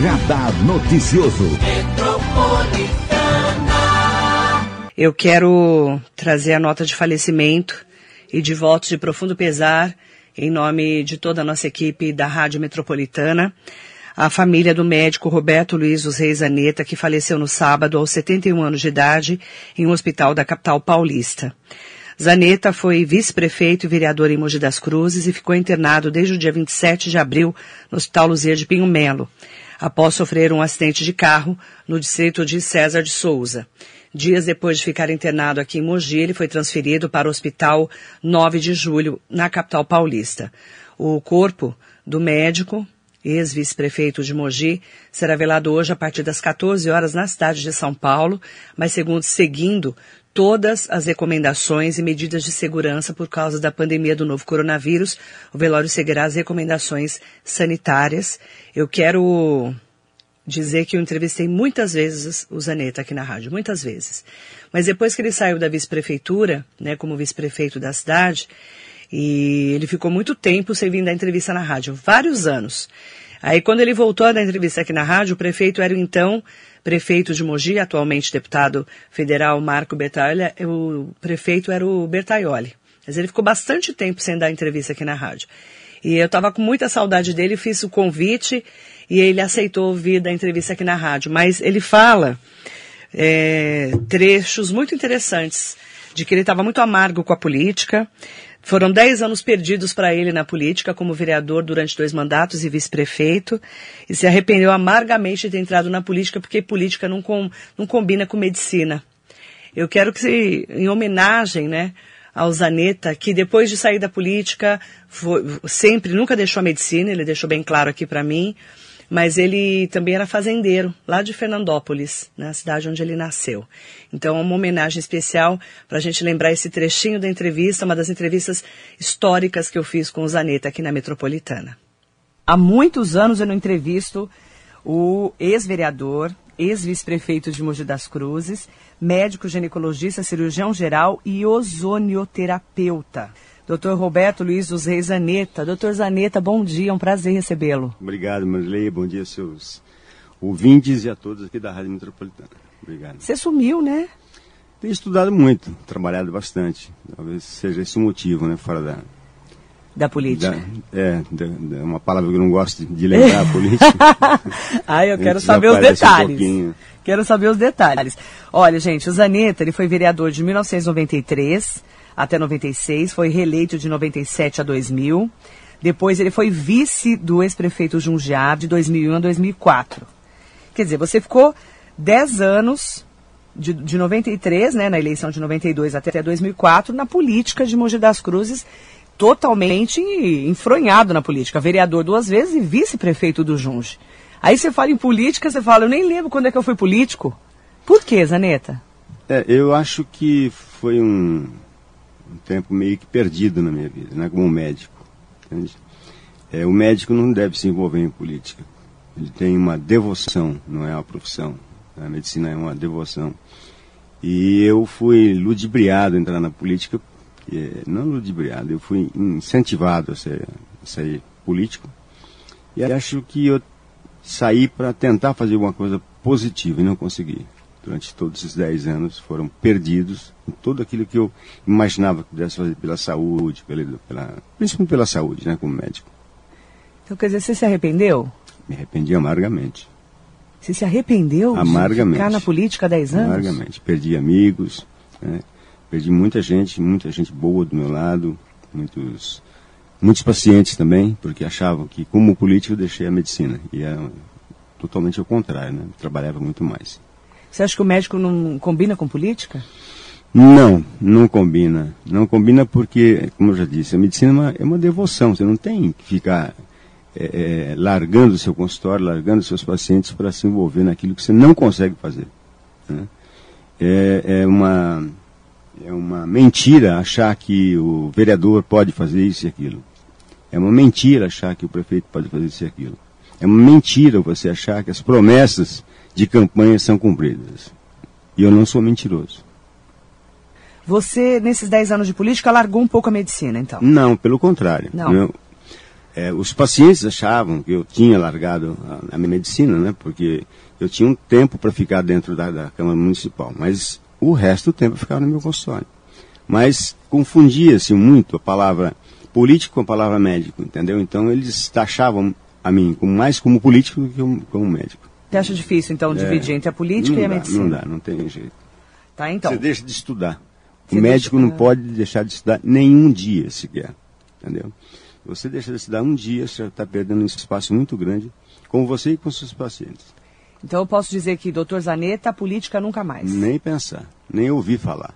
Radar Noticioso. Eu quero trazer a nota de falecimento e de votos de profundo pesar em nome de toda a nossa equipe da Rádio Metropolitana, a família do médico Roberto Luiz dos Reis Aneta, que faleceu no sábado aos 71 anos de idade em um hospital da capital paulista. Zaneta foi vice-prefeito e vereador em Mogi das Cruzes e ficou internado desde o dia 27 de abril no Hospital Luzia de Pinho Melo, após sofrer um acidente de carro no distrito de César de Souza. Dias depois de ficar internado aqui em Mogi, ele foi transferido para o Hospital 9 de Julho, na capital paulista. O corpo do médico, ex-vice-prefeito de Mogi, será velado hoje a partir das 14 horas na cidade de São Paulo, mas segundo seguindo todas as recomendações e medidas de segurança por causa da pandemia do novo coronavírus, o velório seguirá as recomendações sanitárias. Eu quero dizer que eu entrevistei muitas vezes o Zaneta aqui na rádio, muitas vezes. Mas depois que ele saiu da vice-prefeitura, né, como vice-prefeito da cidade, e ele ficou muito tempo sem vir dar entrevista na rádio, vários anos. Aí quando ele voltou a dar entrevista aqui na rádio, o prefeito era o então prefeito de Mogi, atualmente deputado federal Marco Bertaioli, o prefeito era o Bertaioli. Mas ele ficou bastante tempo sem dar entrevista aqui na rádio. E eu estava com muita saudade dele, fiz o convite e ele aceitou vir da entrevista aqui na rádio. Mas ele fala é, trechos muito interessantes de que ele estava muito amargo com a política. Foram dez anos perdidos para ele na política, como vereador durante dois mandatos e vice-prefeito, e se arrependeu amargamente de ter entrado na política, porque política não, com, não combina com medicina. Eu quero que, em homenagem, né, ao Zaneta, que depois de sair da política, foi, sempre, nunca deixou a medicina, ele deixou bem claro aqui para mim, mas ele também era fazendeiro, lá de Fernandópolis, na cidade onde ele nasceu. Então, é uma homenagem especial para a gente lembrar esse trechinho da entrevista, uma das entrevistas históricas que eu fiz com o Zaneta aqui na Metropolitana. Há muitos anos eu não entrevisto o ex-vereador, ex-vice-prefeito de Mogi das Cruzes, médico ginecologista, cirurgião geral e ozonioterapeuta. Dr. Roberto Luiz dos Reis Zaneta. Doutor Zaneta, bom dia, é um prazer recebê-lo. Obrigado, Marilei, bom dia seus ouvintes e a todos aqui da Rádio Metropolitana. Obrigado. Você sumiu, né? Tenho estudado muito, trabalhado bastante. Talvez seja esse o motivo, né, fora da... Da política. Da, é, é uma palavra que eu não gosto de lembrar, a política. ah, eu quero saber os detalhes. Um quero saber os detalhes. Olha, gente, o Zaneta, ele foi vereador de 1993 até 96, foi reeleito de 97 a 2000. Depois ele foi vice do ex-prefeito Jundiar de 2001 a 2004. Quer dizer, você ficou 10 anos de, de 93, né, na eleição de 92 até 2004, na política de Mogi das Cruzes, totalmente enfronhado na política. Vereador duas vezes e vice-prefeito do Junge. Aí você fala em política, você fala, eu nem lembro quando é que eu fui político. Por que, Zaneta? É, eu acho que foi um, um tempo meio que perdido na minha vida, né, como médico. Entende? É, o médico não deve se envolver em política. Ele tem uma devoção, não é uma profissão. A medicina é uma devoção. E eu fui ludibriado a entrar na política, é, não ludibriado, eu fui incentivado a ser, a ser político. E acho que eu saí para tentar fazer alguma coisa positiva e não consegui durante todos esses 10 anos foram perdidos em tudo aquilo que eu imaginava que pudesse fazer pela saúde, pela, pela, principalmente pela saúde, né, como médico. Então, quer dizer, você se arrependeu? Me arrependi amargamente. Você se arrependeu amargamente. de ficar na política há 10 anos? Amargamente. Perdi amigos, né? perdi muita gente, muita gente boa do meu lado, muitos, muitos pacientes também, porque achavam que como político eu deixei a medicina. E era totalmente ao contrário, né? Eu trabalhava muito mais. Você acha que o médico não combina com política? Não, não combina. Não combina porque, como eu já disse, a medicina é uma, é uma devoção. Você não tem que ficar é, é, largando o seu consultório, largando os seus pacientes para se envolver naquilo que você não consegue fazer. Né? É, é, uma, é uma mentira achar que o vereador pode fazer isso e aquilo. É uma mentira achar que o prefeito pode fazer isso e aquilo. É uma mentira você achar que as promessas de campanha são cumpridas. E eu não sou mentiroso. Você, nesses 10 anos de política, largou um pouco a medicina, então? Não, pelo contrário. Não. Eu, é, os pacientes achavam que eu tinha largado a, a minha medicina, né? Porque eu tinha um tempo para ficar dentro da, da, Câmara Municipal, mas o resto do tempo eu ficava no meu consultório. Mas confundia-se muito a palavra político com a palavra médico, entendeu? Então eles taxavam a mim como, mais como político do que como, como médico. Você acha difícil, então, é, dividir entre a política e a dá, medicina? Não dá, não tem jeito. Tá, então. Você deixa de estudar. Você o médico deixa... não pode deixar de estudar nenhum dia sequer, entendeu? Você deixa de estudar um dia, você está perdendo um espaço muito grande com você e com seus pacientes. Então eu posso dizer que, doutor Zaneta, política nunca mais. Nem pensar, nem ouvir falar.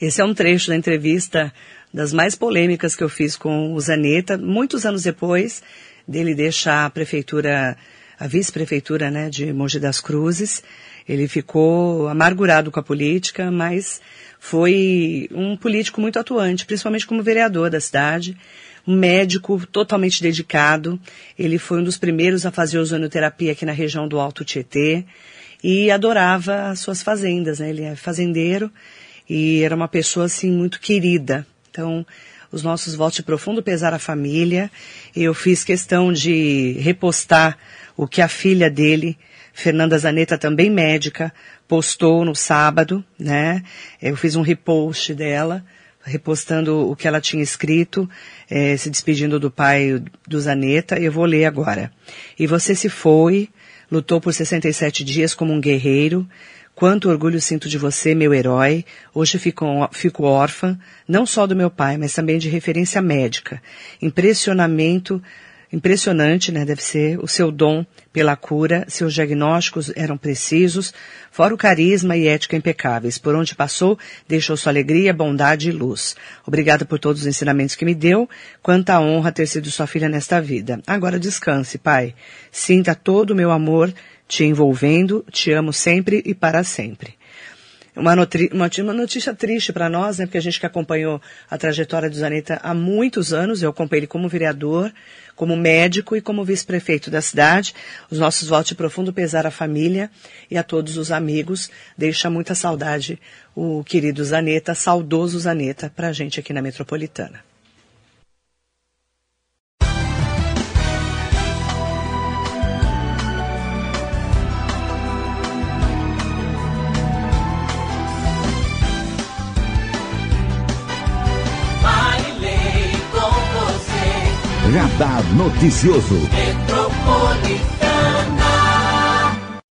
Esse é um trecho da entrevista das mais polêmicas que eu fiz com o Zaneta, muitos anos depois dele deixar a prefeitura, a vice-prefeitura né, de Mogi das Cruzes. Ele ficou amargurado com a política, mas foi um político muito atuante, principalmente como vereador da cidade, um médico totalmente dedicado. Ele foi um dos primeiros a fazer ozonoterapia aqui na região do Alto Tietê e adorava as suas fazendas, né? Ele é fazendeiro e era uma pessoa assim muito querida. Então, os nossos votos de profundo pesar à família. Eu fiz questão de repostar o que a filha dele, Fernanda Zanetta, também médica, postou no sábado, né? Eu fiz um repost dela, repostando o que ela tinha escrito, eh, se despedindo do pai do Zanetta, e eu vou ler agora. E você se foi, lutou por 67 dias como um guerreiro, Quanto orgulho sinto de você, meu herói. Hoje fico, fico órfã, não só do meu pai, mas também de referência médica. Impressionamento, impressionante, né? Deve ser o seu dom pela cura, seus diagnósticos eram precisos, fora o carisma e ética impecáveis. Por onde passou, deixou sua alegria, bondade e luz. Obrigada por todos os ensinamentos que me deu. Quanta honra ter sido sua filha nesta vida. Agora descanse, pai. Sinta todo o meu amor te envolvendo, te amo sempre e para sempre. Uma, uma, uma notícia triste para nós, né, porque a gente que acompanhou a trajetória do Zaneta há muitos anos, eu acompanhei ele como vereador, como médico e como vice-prefeito da cidade. Os nossos votos de profundo pesar à família e a todos os amigos. Deixa muita saudade o querido Zaneta, saudoso Zaneta, para a gente aqui na Metropolitana. Radar Noticioso.